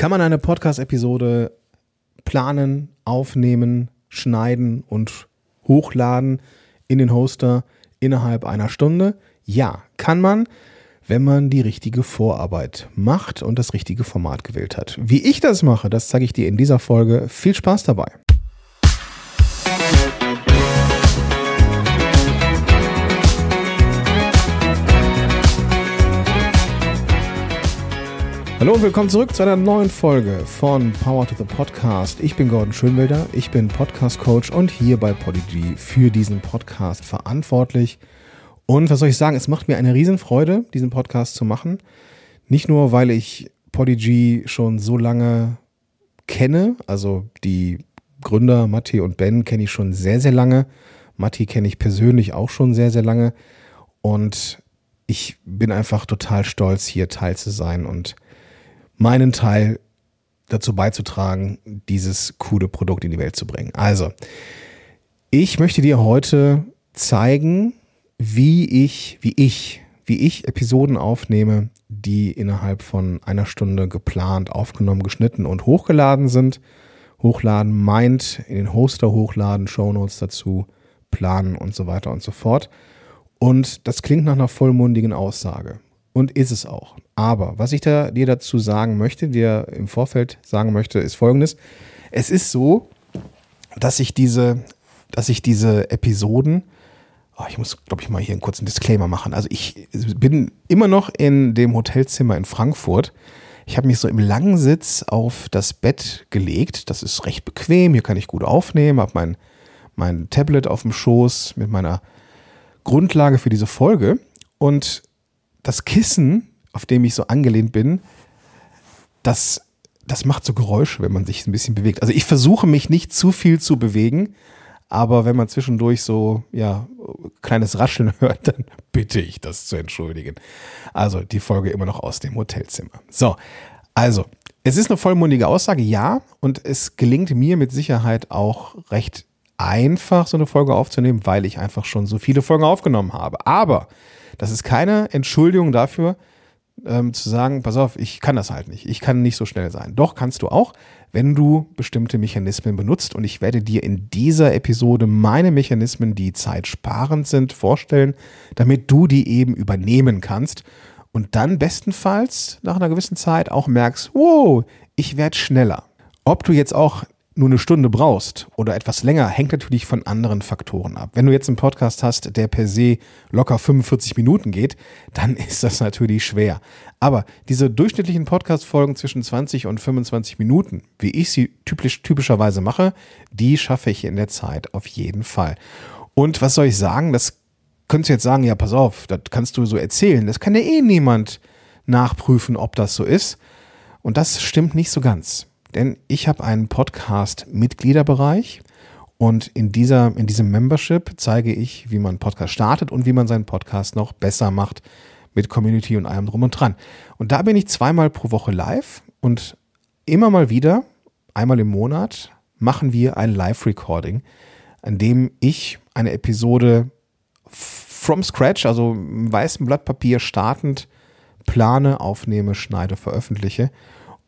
Kann man eine Podcast-Episode planen, aufnehmen, schneiden und hochladen in den Hoster innerhalb einer Stunde? Ja, kann man, wenn man die richtige Vorarbeit macht und das richtige Format gewählt hat. Wie ich das mache, das zeige ich dir in dieser Folge. Viel Spaß dabei. Hallo und willkommen zurück zu einer neuen Folge von Power to the Podcast. Ich bin Gordon Schönwelder, ich bin Podcast Coach und hier bei Podigy für diesen Podcast verantwortlich. Und was soll ich sagen, es macht mir eine Riesenfreude, diesen Podcast zu machen. Nicht nur, weil ich Podigy schon so lange kenne, also die Gründer Matti und Ben kenne ich schon sehr, sehr lange. Matti kenne ich persönlich auch schon sehr, sehr lange. Und ich bin einfach total stolz, hier Teil zu sein und meinen Teil dazu beizutragen, dieses coole Produkt in die Welt zu bringen. Also, ich möchte dir heute zeigen, wie ich, wie ich, wie ich Episoden aufnehme, die innerhalb von einer Stunde geplant, aufgenommen, geschnitten und hochgeladen sind. Hochladen meint in den Hoster hochladen, Shownotes dazu, planen und so weiter und so fort. Und das klingt nach einer vollmundigen Aussage. Und ist es auch. Aber was ich da, dir dazu sagen möchte, dir im Vorfeld sagen möchte, ist folgendes. Es ist so, dass ich diese, dass ich diese Episoden, oh, ich muss, glaube ich, mal hier einen kurzen Disclaimer machen. Also ich bin immer noch in dem Hotelzimmer in Frankfurt. Ich habe mich so im Langsitz auf das Bett gelegt. Das ist recht bequem. Hier kann ich gut aufnehmen. Habe mein, mein Tablet auf dem Schoß mit meiner Grundlage für diese Folge. Und das Kissen, auf dem ich so angelehnt bin, das, das macht so Geräusche, wenn man sich ein bisschen bewegt. Also ich versuche mich nicht zu viel zu bewegen, aber wenn man zwischendurch so, ja, kleines Rascheln hört, dann bitte ich das zu entschuldigen. Also die Folge immer noch aus dem Hotelzimmer. So, also, es ist eine vollmundige Aussage, ja, und es gelingt mir mit Sicherheit auch recht einfach, so eine Folge aufzunehmen, weil ich einfach schon so viele Folgen aufgenommen habe. Aber das ist keine Entschuldigung dafür, ähm, zu sagen, pass auf, ich kann das halt nicht. Ich kann nicht so schnell sein. Doch kannst du auch, wenn du bestimmte Mechanismen benutzt. Und ich werde dir in dieser Episode meine Mechanismen, die zeitsparend sind, vorstellen, damit du die eben übernehmen kannst. Und dann bestenfalls nach einer gewissen Zeit auch merkst, wow, ich werde schneller. Ob du jetzt auch nur eine Stunde brauchst oder etwas länger, hängt natürlich von anderen Faktoren ab. Wenn du jetzt einen Podcast hast, der per se locker 45 Minuten geht, dann ist das natürlich schwer. Aber diese durchschnittlichen Podcast-Folgen zwischen 20 und 25 Minuten, wie ich sie typisch, typischerweise mache, die schaffe ich in der Zeit auf jeden Fall. Und was soll ich sagen? Das könntest du jetzt sagen, ja, pass auf, das kannst du so erzählen. Das kann ja eh niemand nachprüfen, ob das so ist. Und das stimmt nicht so ganz. Denn ich habe einen Podcast-Mitgliederbereich und in, dieser, in diesem Membership zeige ich, wie man Podcast startet und wie man seinen Podcast noch besser macht mit Community und allem drum und dran. Und da bin ich zweimal pro Woche live und immer mal wieder, einmal im Monat, machen wir ein Live-Recording, an dem ich eine Episode from scratch, also im weißen Blatt Papier startend, plane, aufnehme, schneide, veröffentliche.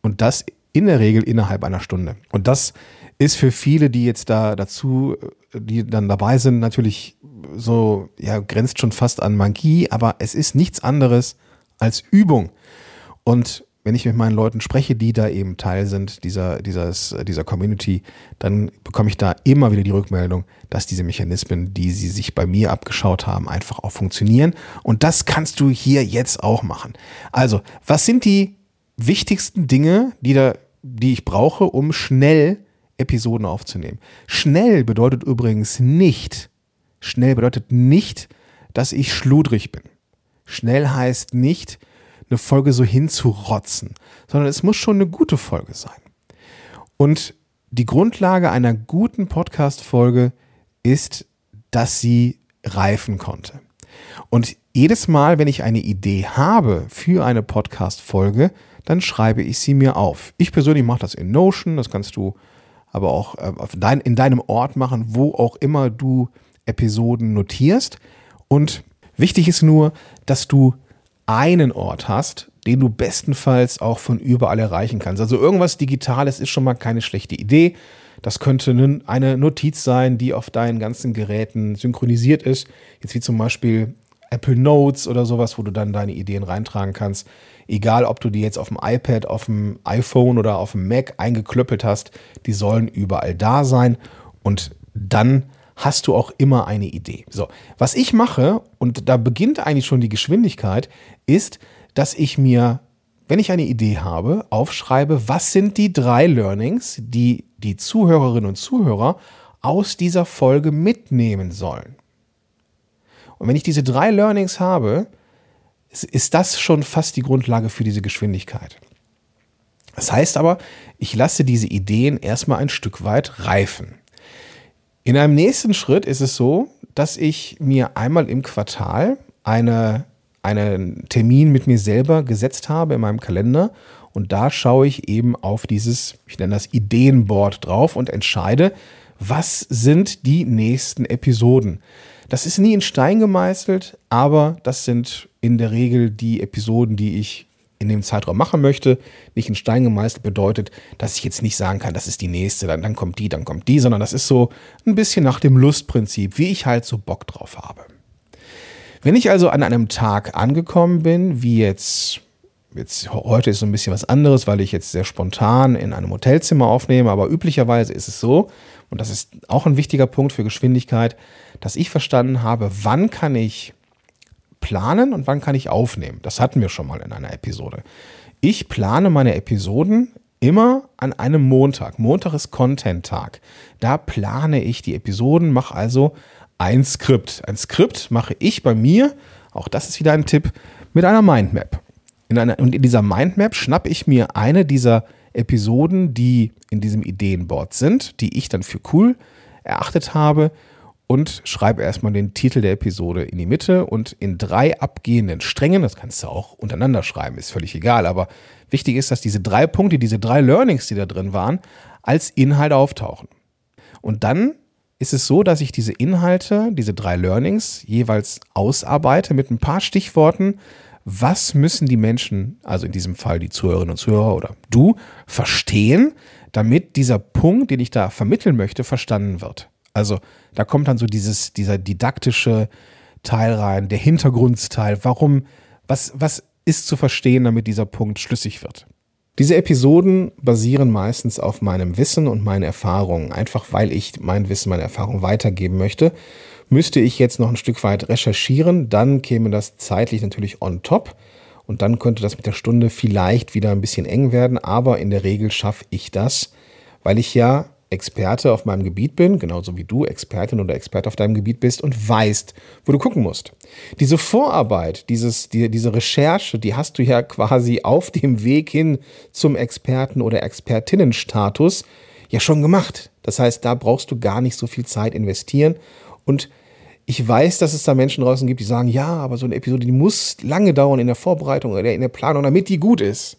Und das in der Regel innerhalb einer Stunde. Und das ist für viele, die jetzt da dazu, die dann dabei sind, natürlich so, ja, grenzt schon fast an Magie, aber es ist nichts anderes als Übung. Und wenn ich mit meinen Leuten spreche, die da eben Teil sind dieser, dieses, dieser Community, dann bekomme ich da immer wieder die Rückmeldung, dass diese Mechanismen, die sie sich bei mir abgeschaut haben, einfach auch funktionieren. Und das kannst du hier jetzt auch machen. Also, was sind die wichtigsten Dinge, die, da, die ich brauche, um schnell Episoden aufzunehmen. Schnell bedeutet übrigens nicht, schnell bedeutet nicht, dass ich schludrig bin. Schnell heißt nicht, eine Folge so hinzurotzen, sondern es muss schon eine gute Folge sein. Und die Grundlage einer guten Podcast-Folge ist, dass sie reifen konnte. Und jedes Mal, wenn ich eine Idee habe für eine Podcast-Folge, dann schreibe ich sie mir auf. Ich persönlich mache das in Notion, das kannst du aber auch äh, in deinem Ort machen, wo auch immer du Episoden notierst. Und wichtig ist nur, dass du einen Ort hast, den du bestenfalls auch von überall erreichen kannst. Also irgendwas Digitales ist schon mal keine schlechte Idee. Das könnte eine Notiz sein, die auf deinen ganzen Geräten synchronisiert ist. Jetzt wie zum Beispiel Apple Notes oder sowas, wo du dann deine Ideen reintragen kannst. Egal, ob du die jetzt auf dem iPad, auf dem iPhone oder auf dem Mac eingeklöppelt hast, die sollen überall da sein. Und dann hast du auch immer eine Idee. So, was ich mache, und da beginnt eigentlich schon die Geschwindigkeit, ist, dass ich mir, wenn ich eine Idee habe, aufschreibe, was sind die drei Learnings, die die Zuhörerinnen und Zuhörer aus dieser Folge mitnehmen sollen. Und wenn ich diese drei Learnings habe, ist das schon fast die Grundlage für diese Geschwindigkeit. Das heißt aber, ich lasse diese Ideen erstmal ein Stück weit reifen. In einem nächsten Schritt ist es so, dass ich mir einmal im Quartal eine, einen Termin mit mir selber gesetzt habe in meinem Kalender und da schaue ich eben auf dieses, ich nenne das Ideenboard drauf und entscheide, was sind die nächsten Episoden. Das ist nie in Stein gemeißelt, aber das sind in der Regel die Episoden, die ich in dem Zeitraum machen möchte. Nicht in Stein gemeißelt bedeutet, dass ich jetzt nicht sagen kann, das ist die nächste, dann, dann kommt die, dann kommt die, sondern das ist so ein bisschen nach dem Lustprinzip, wie ich halt so Bock drauf habe. Wenn ich also an einem Tag angekommen bin, wie jetzt, jetzt heute ist so ein bisschen was anderes, weil ich jetzt sehr spontan in einem Hotelzimmer aufnehme, aber üblicherweise ist es so, und das ist auch ein wichtiger Punkt für Geschwindigkeit, dass ich verstanden habe, wann kann ich planen und wann kann ich aufnehmen. Das hatten wir schon mal in einer Episode. Ich plane meine Episoden immer an einem Montag. Montag ist Content-Tag. Da plane ich die Episoden, mache also ein Skript. Ein Skript mache ich bei mir, auch das ist wieder ein Tipp, mit einer Mindmap. In einer, und in dieser Mindmap schnappe ich mir eine dieser Episoden, die in diesem Ideenboard sind, die ich dann für cool erachtet habe und schreibe erstmal den Titel der Episode in die Mitte und in drei abgehenden Strängen, das kannst du auch untereinander schreiben, ist völlig egal, aber wichtig ist, dass diese drei Punkte, diese drei Learnings, die da drin waren, als Inhalt auftauchen. Und dann ist es so, dass ich diese Inhalte, diese drei Learnings jeweils ausarbeite mit ein paar Stichworten. Was müssen die Menschen, also in diesem Fall die Zuhörerinnen und Zuhörer oder du, verstehen, damit dieser Punkt, den ich da vermitteln möchte, verstanden wird? Also da kommt dann so dieses, dieser didaktische Teil rein, der Hintergrundsteil. Warum, was, was ist zu verstehen, damit dieser Punkt schlüssig wird? Diese Episoden basieren meistens auf meinem Wissen und meinen Erfahrungen. Einfach weil ich mein Wissen, meine Erfahrung weitergeben möchte, müsste ich jetzt noch ein Stück weit recherchieren. Dann käme das zeitlich natürlich on top. Und dann könnte das mit der Stunde vielleicht wieder ein bisschen eng werden. Aber in der Regel schaffe ich das, weil ich ja Experte auf meinem Gebiet bin, genauso wie du Expertin oder Experte auf deinem Gebiet bist und weißt, wo du gucken musst. Diese Vorarbeit, dieses, die, diese Recherche, die hast du ja quasi auf dem Weg hin zum Experten- oder Expertinnenstatus ja schon gemacht. Das heißt, da brauchst du gar nicht so viel Zeit investieren und ich weiß, dass es da Menschen draußen gibt, die sagen, ja, aber so eine Episode, die muss lange dauern in der Vorbereitung oder in der Planung, damit die gut ist.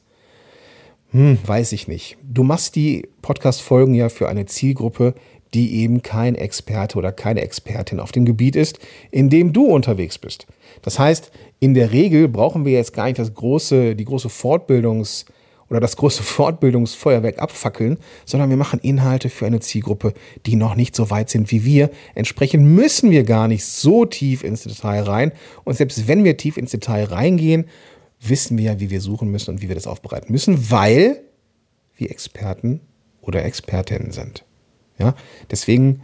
Hm, weiß ich nicht. Du machst die Podcast-Folgen ja für eine Zielgruppe, die eben kein Experte oder keine Expertin auf dem Gebiet ist, in dem du unterwegs bist. Das heißt, in der Regel brauchen wir jetzt gar nicht das große, die große Fortbildungs- oder das große Fortbildungsfeuerwerk abfackeln, sondern wir machen Inhalte für eine Zielgruppe, die noch nicht so weit sind wie wir. Entsprechend müssen wir gar nicht so tief ins Detail rein. Und selbst wenn wir tief ins Detail reingehen, wissen wir ja, wie wir suchen müssen und wie wir das aufbereiten müssen, weil wir Experten oder Expertinnen sind. Ja, deswegen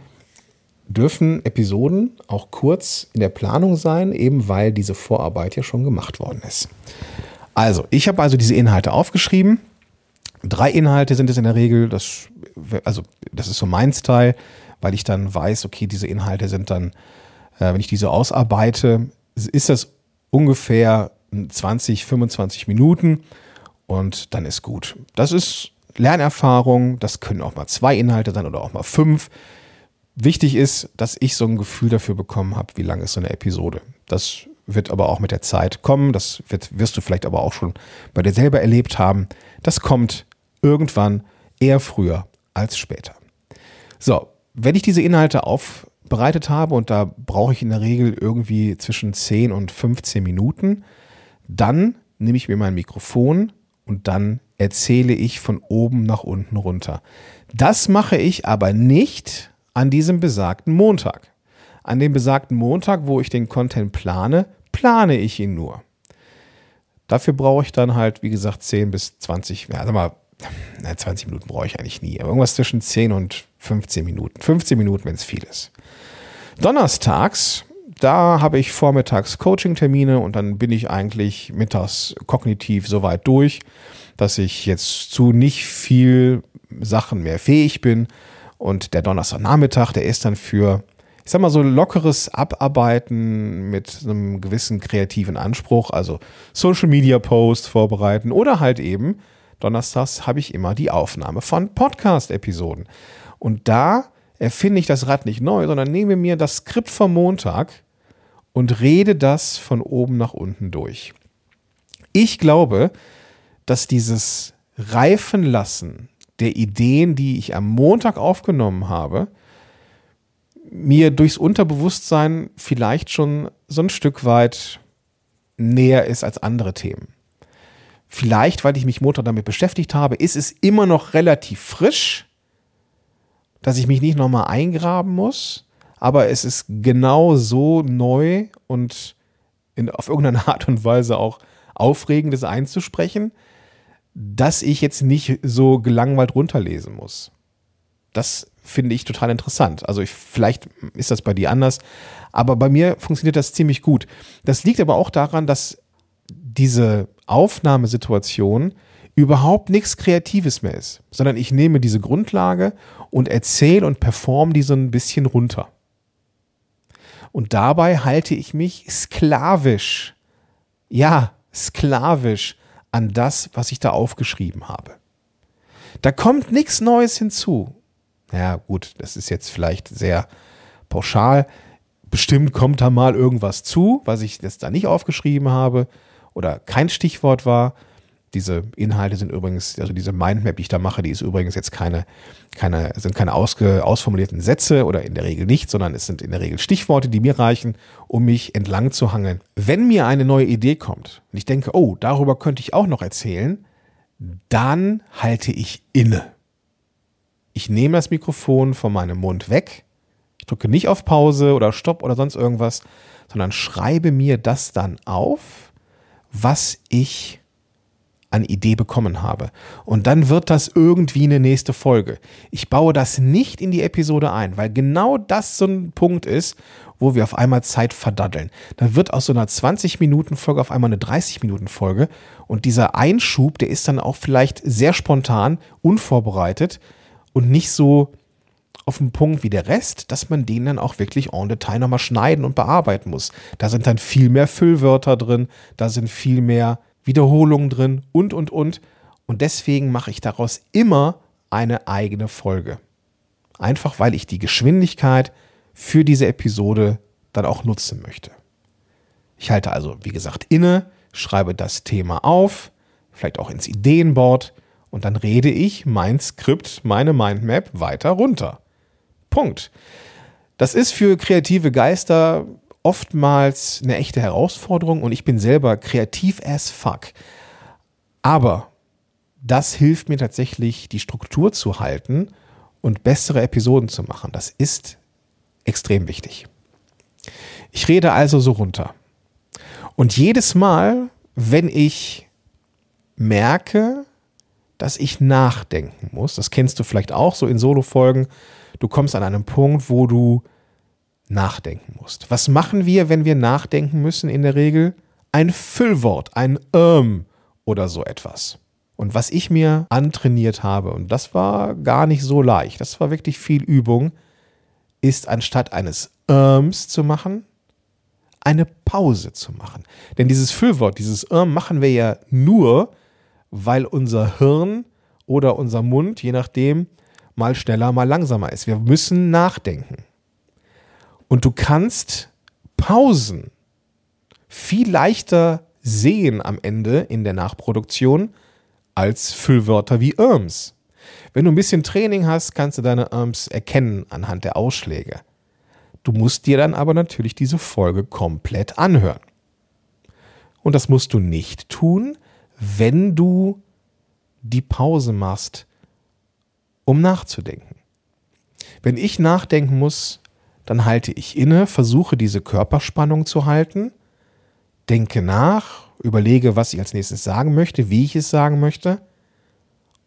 dürfen Episoden auch kurz in der Planung sein, eben weil diese Vorarbeit ja schon gemacht worden ist. Also, ich habe also diese Inhalte aufgeschrieben. Drei Inhalte sind es in der Regel, das, also das ist so mein Style, weil ich dann weiß, okay, diese Inhalte sind dann, äh, wenn ich diese ausarbeite, ist das ungefähr 20, 25 Minuten und dann ist gut. Das ist Lernerfahrung, das können auch mal zwei Inhalte sein oder auch mal fünf. Wichtig ist, dass ich so ein Gefühl dafür bekommen habe, wie lang ist so eine Episode. Das wird aber auch mit der Zeit kommen. Das wird, wirst du vielleicht aber auch schon bei dir selber erlebt haben. Das kommt irgendwann eher früher als später. So, wenn ich diese Inhalte aufbereitet habe und da brauche ich in der Regel irgendwie zwischen 10 und 15 Minuten, dann nehme ich mir mein Mikrofon und dann erzähle ich von oben nach unten runter. Das mache ich aber nicht an diesem besagten Montag. An dem besagten Montag, wo ich den Content plane, plane ich ihn nur. Dafür brauche ich dann halt, wie gesagt, 10 bis 20, ja, sag mal, 20 Minuten brauche ich eigentlich nie, aber irgendwas zwischen 10 und 15 Minuten. 15 Minuten, wenn es viel ist. Donnerstags, da habe ich vormittags Coaching-Termine und dann bin ich eigentlich mittags kognitiv so weit durch, dass ich jetzt zu nicht viel Sachen mehr fähig bin. Und der Donnerstagnachmittag, der ist dann für, ich sag mal, so lockeres Abarbeiten mit einem gewissen kreativen Anspruch, also Social Media Posts vorbereiten oder halt eben, donnerstags habe ich immer die Aufnahme von Podcast-Episoden. Und da erfinde ich das Rad nicht neu, sondern nehme mir das Skript vom Montag und rede das von oben nach unten durch. Ich glaube, dass dieses Reifen lassen der Ideen, die ich am Montag aufgenommen habe, mir durchs Unterbewusstsein vielleicht schon so ein Stück weit näher ist als andere Themen. Vielleicht, weil ich mich Montag damit beschäftigt habe, ist es immer noch relativ frisch, dass ich mich nicht nochmal eingraben muss, aber es ist genau so neu und in, auf irgendeine Art und Weise auch Aufregendes einzusprechen, dass ich jetzt nicht so gelangweilt runterlesen muss. Das finde ich total interessant. Also ich, vielleicht ist das bei dir anders, aber bei mir funktioniert das ziemlich gut. Das liegt aber auch daran, dass diese Aufnahmesituation überhaupt nichts Kreatives mehr ist, sondern ich nehme diese Grundlage und erzähle und performe die so ein bisschen runter. Und dabei halte ich mich sklavisch, ja, sklavisch an das, was ich da aufgeschrieben habe. Da kommt nichts Neues hinzu. Ja, gut, das ist jetzt vielleicht sehr pauschal. Bestimmt kommt da mal irgendwas zu, was ich jetzt da nicht aufgeschrieben habe oder kein Stichwort war. Diese Inhalte sind übrigens, also diese Mindmap, die ich da mache, die ist übrigens jetzt keine, keine, sind keine ausge, ausformulierten Sätze oder in der Regel nicht, sondern es sind in der Regel Stichworte, die mir reichen, um mich entlang zu hangeln. Wenn mir eine neue Idee kommt und ich denke, oh, darüber könnte ich auch noch erzählen, dann halte ich inne. Ich nehme das Mikrofon von meinem Mund weg, ich drücke nicht auf Pause oder Stopp oder sonst irgendwas, sondern schreibe mir das dann auf, was ich an Idee bekommen habe. Und dann wird das irgendwie eine nächste Folge. Ich baue das nicht in die Episode ein, weil genau das so ein Punkt ist, wo wir auf einmal Zeit verdaddeln. Dann wird aus so einer 20-Minuten-Folge auf einmal eine 30-Minuten-Folge. Und dieser Einschub, der ist dann auch vielleicht sehr spontan, unvorbereitet und nicht so auf dem Punkt wie der Rest, dass man den dann auch wirklich en Detail nochmal schneiden und bearbeiten muss. Da sind dann viel mehr Füllwörter drin, da sind viel mehr Wiederholungen drin und, und, und. Und deswegen mache ich daraus immer eine eigene Folge. Einfach weil ich die Geschwindigkeit für diese Episode dann auch nutzen möchte. Ich halte also, wie gesagt, inne, schreibe das Thema auf, vielleicht auch ins Ideenboard und dann rede ich mein Skript, meine Mindmap weiter runter. Punkt. Das ist für kreative Geister oftmals eine echte Herausforderung und ich bin selber kreativ as fuck. Aber das hilft mir tatsächlich, die Struktur zu halten und bessere Episoden zu machen. Das ist extrem wichtig. Ich rede also so runter. Und jedes Mal, wenn ich merke, dass ich nachdenken muss, das kennst du vielleicht auch so in Solo-Folgen, du kommst an einen Punkt, wo du nachdenken musst. Was machen wir, wenn wir nachdenken müssen in der Regel? Ein Füllwort, ein ähm oder so etwas. Und was ich mir antrainiert habe, und das war gar nicht so leicht, das war wirklich viel Übung, ist anstatt eines Irms zu machen, eine Pause zu machen. Denn dieses Füllwort, dieses Irm machen wir ja nur, weil unser Hirn oder unser Mund, je nachdem, mal schneller, mal langsamer ist. Wir müssen nachdenken. Und du kannst Pausen viel leichter sehen am Ende in der Nachproduktion als Füllwörter wie Irms. Wenn du ein bisschen Training hast, kannst du deine Irms erkennen anhand der Ausschläge. Du musst dir dann aber natürlich diese Folge komplett anhören. Und das musst du nicht tun, wenn du die Pause machst, um nachzudenken. Wenn ich nachdenken muss, dann halte ich inne, versuche diese Körperspannung zu halten, denke nach, überlege, was ich als nächstes sagen möchte, wie ich es sagen möchte,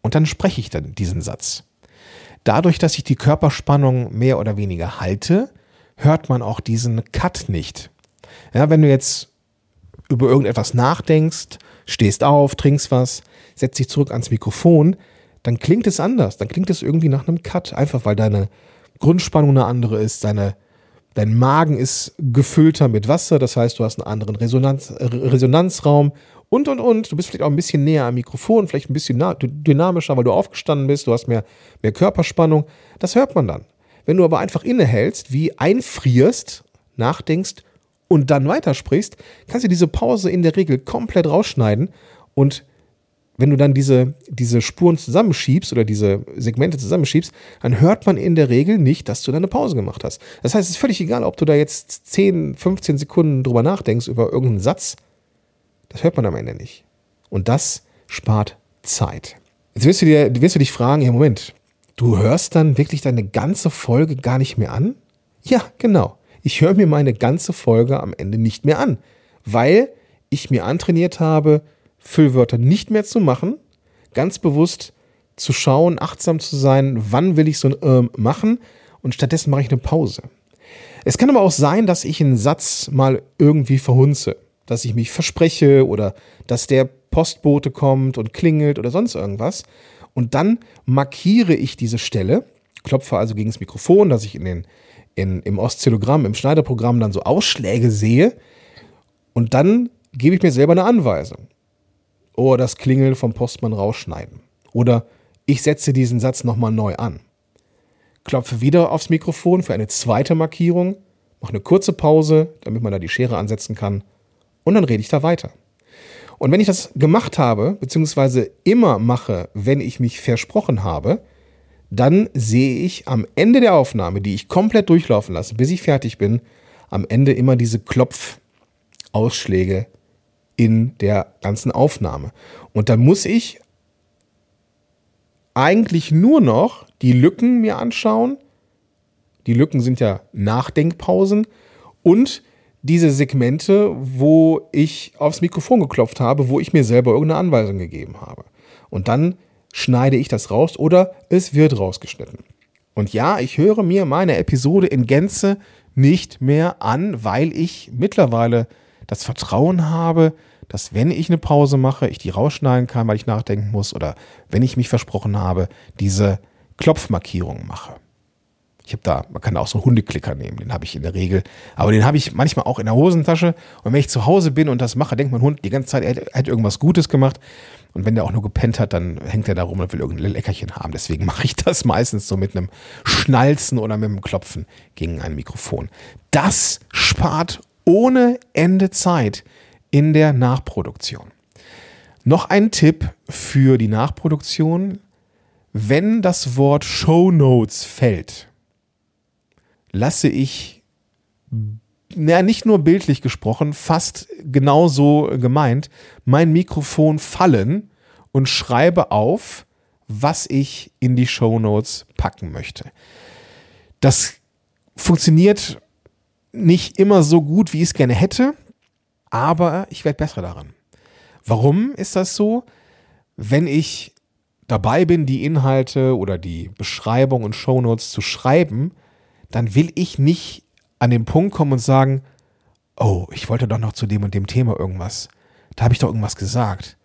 und dann spreche ich dann diesen Satz. Dadurch, dass ich die Körperspannung mehr oder weniger halte, hört man auch diesen Cut nicht. Ja, wenn du jetzt über irgendetwas nachdenkst, stehst auf, trinkst was, setzt dich zurück ans Mikrofon, dann klingt es anders. Dann klingt es irgendwie nach einem Cut, einfach weil deine Grundspannung eine andere ist, deine, dein Magen ist gefüllter mit Wasser, das heißt, du hast einen anderen Resonanz, Resonanzraum und, und, und. Du bist vielleicht auch ein bisschen näher am Mikrofon, vielleicht ein bisschen dynamischer, weil du aufgestanden bist, du hast mehr, mehr Körperspannung. Das hört man dann. Wenn du aber einfach innehältst, wie einfrierst, nachdenkst und dann weitersprichst, kannst du diese Pause in der Regel komplett rausschneiden und wenn du dann diese, diese Spuren zusammenschiebst oder diese Segmente zusammenschiebst, dann hört man in der Regel nicht, dass du da eine Pause gemacht hast. Das heißt, es ist völlig egal, ob du da jetzt 10, 15 Sekunden drüber nachdenkst über irgendeinen Satz das hört man am Ende nicht. Und das spart Zeit. Jetzt wirst du, dir, wirst du dich fragen, ja Moment, du hörst dann wirklich deine ganze Folge gar nicht mehr an? Ja, genau. Ich höre mir meine ganze Folge am Ende nicht mehr an, weil ich mir antrainiert habe, Füllwörter nicht mehr zu machen, ganz bewusst zu schauen, achtsam zu sein, wann will ich so ein ähm machen und stattdessen mache ich eine Pause. Es kann aber auch sein, dass ich einen Satz mal irgendwie verhunze dass ich mich verspreche oder dass der Postbote kommt und klingelt oder sonst irgendwas. Und dann markiere ich diese Stelle, klopfe also gegen das Mikrofon, dass ich in den, in, im Oszillogramm, im Schneiderprogramm dann so Ausschläge sehe. Und dann gebe ich mir selber eine Anweisung. Oder das Klingeln vom Postmann rausschneiden. Oder ich setze diesen Satz nochmal neu an. Klopfe wieder aufs Mikrofon für eine zweite Markierung, mache eine kurze Pause, damit man da die Schere ansetzen kann und dann rede ich da weiter. Und wenn ich das gemacht habe, beziehungsweise immer mache, wenn ich mich versprochen habe, dann sehe ich am Ende der Aufnahme, die ich komplett durchlaufen lasse, bis ich fertig bin, am Ende immer diese Klopfausschläge in der ganzen Aufnahme. Und dann muss ich eigentlich nur noch die Lücken mir anschauen. Die Lücken sind ja Nachdenkpausen und diese Segmente, wo ich aufs Mikrofon geklopft habe, wo ich mir selber irgendeine Anweisung gegeben habe. Und dann schneide ich das raus oder es wird rausgeschnitten. Und ja, ich höre mir meine Episode in Gänze nicht mehr an, weil ich mittlerweile das Vertrauen habe, dass wenn ich eine Pause mache, ich die rausschneiden kann, weil ich nachdenken muss oder wenn ich mich versprochen habe, diese Klopfmarkierungen mache. Ich habe da, man kann auch so Hundeklicker nehmen, den habe ich in der Regel. Aber den habe ich manchmal auch in der Hosentasche. Und wenn ich zu Hause bin und das mache, denkt mein Hund die ganze Zeit, er hat irgendwas Gutes gemacht. Und wenn der auch nur gepennt hat, dann hängt er da rum und will irgendein Leckerchen haben. Deswegen mache ich das meistens so mit einem Schnalzen oder mit einem Klopfen gegen ein Mikrofon. Das spart ohne Ende Zeit in der Nachproduktion. Noch ein Tipp für die Nachproduktion. Wenn das Wort Show Notes fällt, lasse ich, na, nicht nur bildlich gesprochen, fast genauso gemeint, mein Mikrofon fallen und schreibe auf, was ich in die Show Notes packen möchte. Das funktioniert nicht immer so gut, wie ich es gerne hätte, aber ich werde besser daran. Warum ist das so? Wenn ich dabei bin, die Inhalte oder die Beschreibung und Shownotes zu schreiben, dann will ich nicht an den Punkt kommen und sagen, oh, ich wollte doch noch zu dem und dem Thema irgendwas. Da habe ich doch irgendwas gesagt.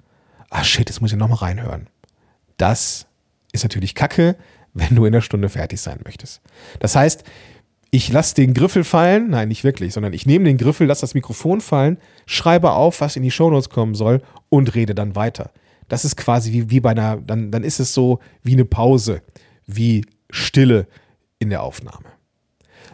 Ah shit, jetzt muss ich nochmal reinhören. Das ist natürlich Kacke, wenn du in der Stunde fertig sein möchtest. Das heißt, ich lasse den Griffel fallen, nein, nicht wirklich, sondern ich nehme den Griffel, lasse das Mikrofon fallen, schreibe auf, was in die Shownotes kommen soll und rede dann weiter. Das ist quasi wie, wie bei einer, dann, dann ist es so wie eine Pause, wie Stille in der Aufnahme.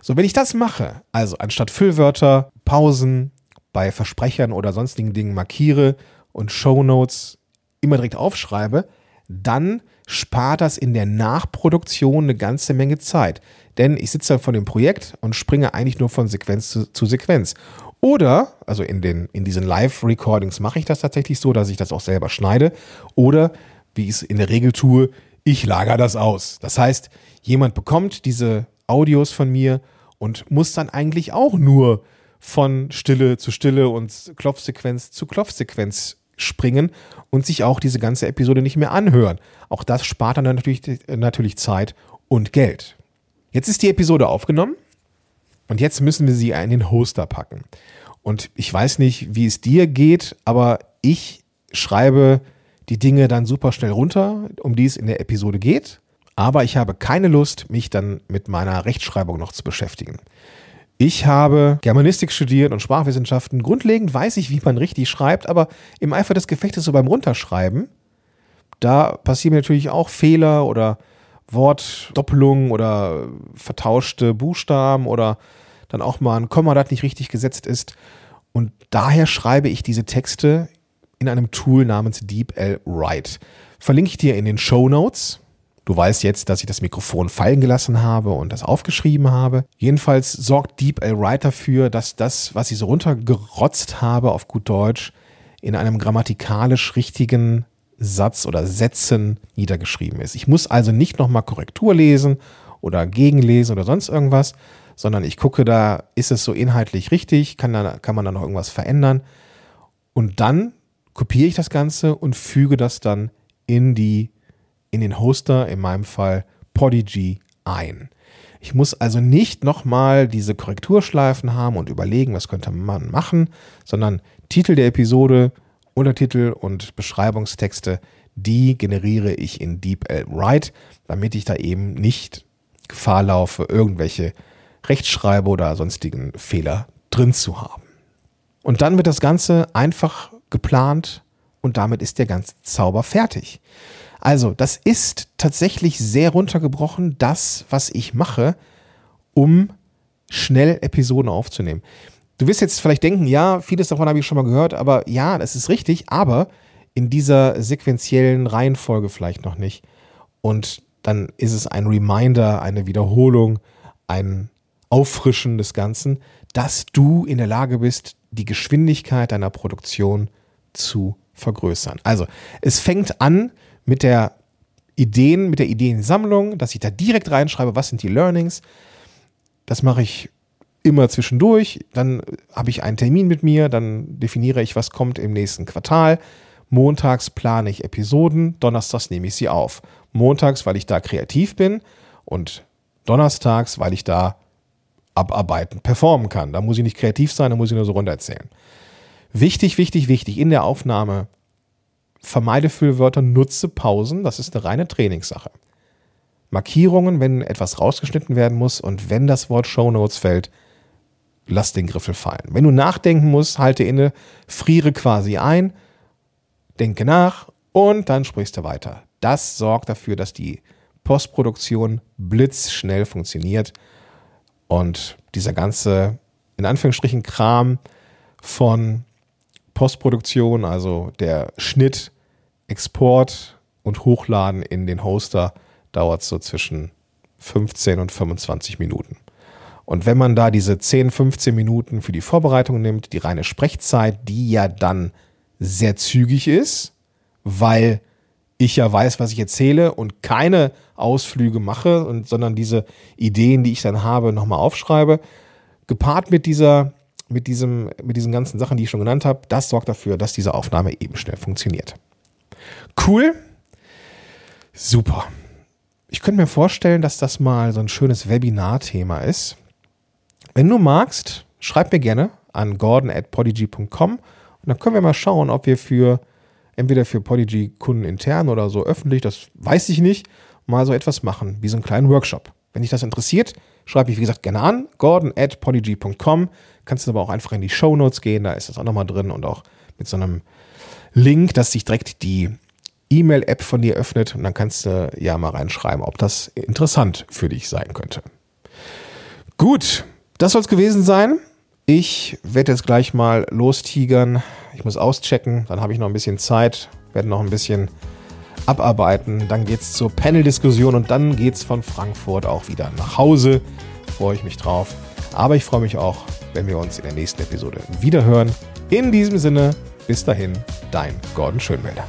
So, wenn ich das mache, also anstatt Füllwörter, Pausen bei Versprechern oder sonstigen Dingen markiere und Shownotes immer direkt aufschreibe, dann spart das in der Nachproduktion eine ganze Menge Zeit. Denn ich sitze vor dem Projekt und springe eigentlich nur von Sequenz zu, zu, Sequenz. Oder, also in, den, in diesen Live-Recordings mache ich das tatsächlich so, dass ich das auch selber schneide. Oder, wie ich es in der Regel tue, ich lagere das aus. Das heißt, jemand bekommt diese Audios von mir und muss dann eigentlich auch nur von Stille zu Stille und Klopfsequenz zu Klopfsequenz springen und sich auch diese ganze Episode nicht mehr anhören. Auch das spart dann natürlich, natürlich Zeit und Geld. Jetzt ist die Episode aufgenommen und jetzt müssen wir sie in den Hoster packen. Und ich weiß nicht, wie es dir geht, aber ich schreibe die Dinge dann super schnell runter, um die es in der Episode geht. Aber ich habe keine Lust, mich dann mit meiner Rechtschreibung noch zu beschäftigen. Ich habe Germanistik studiert und Sprachwissenschaften. Grundlegend weiß ich, wie man richtig schreibt, aber im Eifer des Gefechtes so beim Runterschreiben, da passieren mir natürlich auch Fehler oder Wortdoppelungen oder vertauschte Buchstaben oder dann auch mal ein Komma, das nicht richtig gesetzt ist. Und daher schreibe ich diese Texte in einem Tool namens DeepL Write. Verlinke ich dir in den Show Notes. Du weißt jetzt, dass ich das Mikrofon fallen gelassen habe und das aufgeschrieben habe. Jedenfalls sorgt DeepL Write dafür, dass das, was ich so runtergerotzt habe auf gut Deutsch, in einem grammatikalisch richtigen Satz oder Sätzen niedergeschrieben ist. Ich muss also nicht nochmal Korrektur lesen oder gegenlesen oder sonst irgendwas, sondern ich gucke da, ist es so inhaltlich richtig, kann, da, kann man da noch irgendwas verändern und dann kopiere ich das Ganze und füge das dann in die, in den Hoster, in meinem Fall Podigy, ein. Ich muss also nicht nochmal diese Korrekturschleifen haben und überlegen, was könnte man machen, sondern Titel der Episode, Untertitel und Beschreibungstexte, die generiere ich in DeepL Write, damit ich da eben nicht Gefahr laufe, irgendwelche Rechtschreibe oder sonstigen Fehler drin zu haben. Und dann wird das Ganze einfach geplant und damit ist der ganze Zauber fertig. Also, das ist tatsächlich sehr runtergebrochen, das, was ich mache, um schnell Episoden aufzunehmen. Du wirst jetzt vielleicht denken, ja, vieles davon habe ich schon mal gehört, aber ja, das ist richtig, aber in dieser sequentiellen Reihenfolge vielleicht noch nicht. Und dann ist es ein Reminder, eine Wiederholung, ein Auffrischen des Ganzen, dass du in der Lage bist, die Geschwindigkeit deiner Produktion zu vergrößern. Also, es fängt an mit der Ideen, mit der Ideensammlung, dass ich da direkt reinschreibe, was sind die Learnings. Das mache ich immer zwischendurch. Dann habe ich einen Termin mit mir, dann definiere ich, was kommt im nächsten Quartal. Montags plane ich Episoden, donnerstags nehme ich sie auf. Montags, weil ich da kreativ bin und donnerstags, weil ich da abarbeiten, performen kann. Da muss ich nicht kreativ sein, da muss ich nur so runter erzählen. Wichtig, wichtig, wichtig in der Aufnahme. Vermeide Füllwörter, nutze Pausen. Das ist eine reine Trainingssache. Markierungen, wenn etwas rausgeschnitten werden muss und wenn das Wort Show Notes fällt, lass den Griffel fallen. Wenn du nachdenken musst, halte inne, friere quasi ein, denke nach und dann sprichst du weiter. Das sorgt dafür, dass die Postproduktion blitzschnell funktioniert und dieser ganze, in Anführungsstrichen, Kram von Postproduktion, also der Schnitt, Export und Hochladen in den Hoster, dauert so zwischen 15 und 25 Minuten. Und wenn man da diese 10, 15 Minuten für die Vorbereitung nimmt, die reine Sprechzeit, die ja dann sehr zügig ist, weil ich ja weiß, was ich erzähle und keine Ausflüge mache, und, sondern diese Ideen, die ich dann habe, nochmal aufschreibe, gepaart mit dieser, mit diesem, mit diesen ganzen Sachen, die ich schon genannt habe, das sorgt dafür, dass diese Aufnahme eben schnell funktioniert. Cool. Super. Ich könnte mir vorstellen, dass das mal so ein schönes Webinar-Thema ist. Wenn du magst, schreib mir gerne an gordon at podigy.com und dann können wir mal schauen, ob wir für entweder für Podigy-Kunden intern oder so öffentlich, das weiß ich nicht, mal so etwas machen, wie so einen kleinen Workshop. Wenn dich das interessiert, schreib mich, wie gesagt, gerne an, gordon at podigy.com. Kannst du aber auch einfach in die Show Notes gehen, da ist das auch nochmal drin und auch mit so einem Link, dass sich direkt die E-Mail-App von dir öffnet und dann kannst du ja mal reinschreiben, ob das interessant für dich sein könnte. Gut, das soll es gewesen sein. Ich werde jetzt gleich mal lostigern. Ich muss auschecken, dann habe ich noch ein bisschen Zeit, werde noch ein bisschen abarbeiten. Dann geht's zur Panel-Diskussion und dann geht's von Frankfurt auch wieder nach Hause. Freue ich mich drauf. Aber ich freue mich auch, wenn wir uns in der nächsten Episode wiederhören. In diesem Sinne, bis dahin, dein Gordon Schönwälder.